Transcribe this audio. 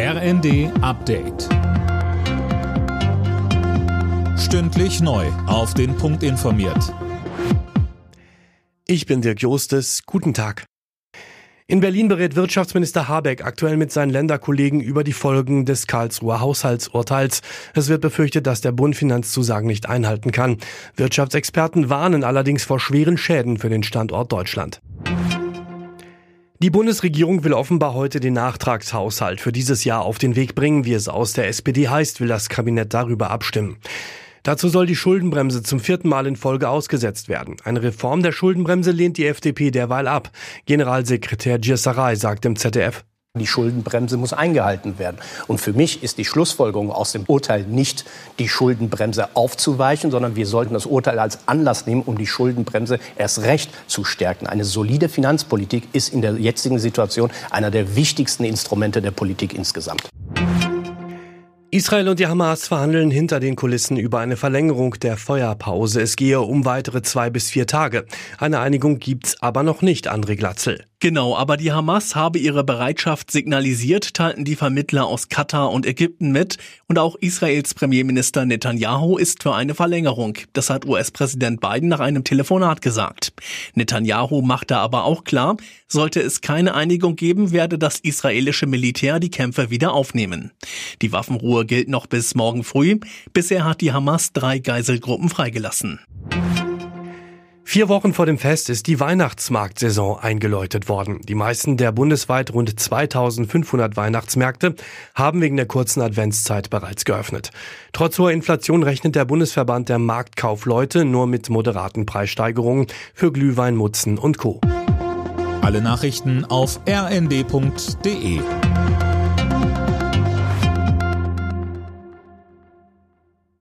RND Update. Stündlich neu. Auf den Punkt informiert. Ich bin Dirk Jostes. Guten Tag. In Berlin berät Wirtschaftsminister Habeck aktuell mit seinen Länderkollegen über die Folgen des Karlsruher Haushaltsurteils. Es wird befürchtet, dass der Bund Finanzzusagen nicht einhalten kann. Wirtschaftsexperten warnen allerdings vor schweren Schäden für den Standort Deutschland. Die Bundesregierung will offenbar heute den Nachtragshaushalt für dieses Jahr auf den Weg bringen. Wie es aus der SPD heißt, will das Kabinett darüber abstimmen. Dazu soll die Schuldenbremse zum vierten Mal in Folge ausgesetzt werden. Eine Reform der Schuldenbremse lehnt die FDP derweil ab. Generalsekretär Giersaray sagt im ZDF. Die Schuldenbremse muss eingehalten werden. Und für mich ist die Schlussfolgerung aus dem Urteil nicht, die Schuldenbremse aufzuweichen, sondern wir sollten das Urteil als Anlass nehmen, um die Schuldenbremse erst recht zu stärken. Eine solide Finanzpolitik ist in der jetzigen Situation einer der wichtigsten Instrumente der Politik insgesamt. Israel und die Hamas verhandeln hinter den Kulissen über eine Verlängerung der Feuerpause. Es gehe um weitere zwei bis vier Tage. Eine Einigung gibt's aber noch nicht, André Glatzel. Genau, aber die Hamas habe ihre Bereitschaft signalisiert, teilten die Vermittler aus Katar und Ägypten mit. Und auch Israels Premierminister Netanyahu ist für eine Verlängerung. Das hat US-Präsident Biden nach einem Telefonat gesagt. Netanyahu machte aber auch klar, sollte es keine Einigung geben, werde das israelische Militär die Kämpfe wieder aufnehmen. Die Waffenruhe gilt noch bis morgen früh. Bisher hat die Hamas drei Geiselgruppen freigelassen. Vier Wochen vor dem Fest ist die Weihnachtsmarktsaison eingeläutet worden. Die meisten der bundesweit rund 2500 Weihnachtsmärkte haben wegen der kurzen Adventszeit bereits geöffnet. Trotz hoher Inflation rechnet der Bundesverband der Marktkaufleute nur mit moderaten Preissteigerungen für Glühwein, Mutzen und Co. Alle Nachrichten auf rnd.de